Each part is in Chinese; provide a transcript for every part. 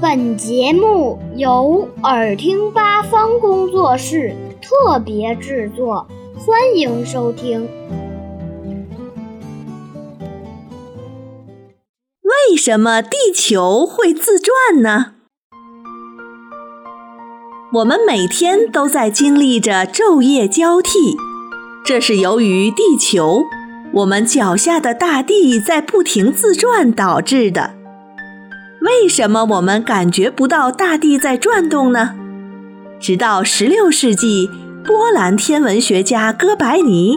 本节目由耳听八方工作室特别制作，欢迎收听。为什么地球会自转呢？我们每天都在经历着昼夜交替，这是由于地球，我们脚下的大地在不停自转导致的。为什么我们感觉不到大地在转动呢？直到16世纪，波兰天文学家哥白尼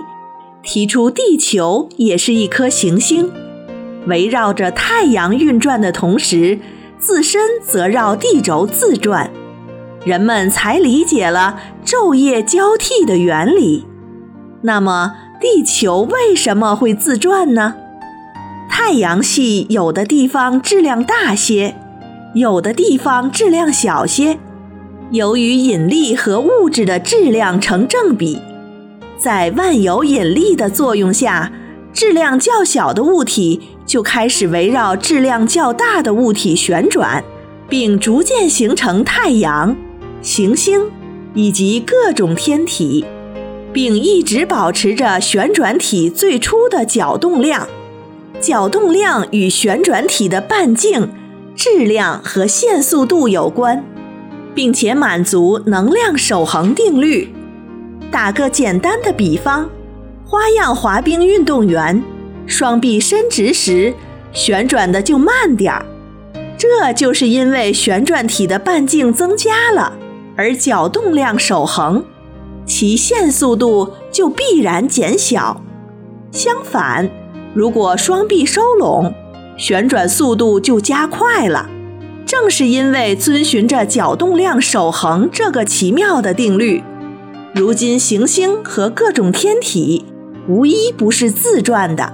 提出，地球也是一颗行星，围绕着太阳运转的同时，自身则绕地轴自转。人们才理解了昼夜交替的原理。那么，地球为什么会自转呢？太阳系有的地方质量大些，有的地方质量小些。由于引力和物质的质量成正比，在万有引力的作用下，质量较小的物体就开始围绕质量较大的物体旋转，并逐渐形成太阳。行星以及各种天体，并一直保持着旋转体最初的角动量。角动量与旋转体的半径、质量和线速度有关，并且满足能量守恒定律。打个简单的比方，花样滑冰运动员双臂伸直时，旋转的就慢点儿，这就是因为旋转体的半径增加了。而角动量守恒，其线速度就必然减小。相反，如果双臂收拢，旋转速度就加快了。正是因为遵循着角动量守恒这个奇妙的定律，如今行星和各种天体无一不是自转的。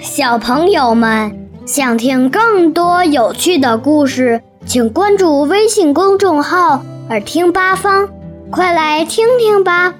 小朋友们。想听更多有趣的故事，请关注微信公众号“耳听八方”，快来听听吧。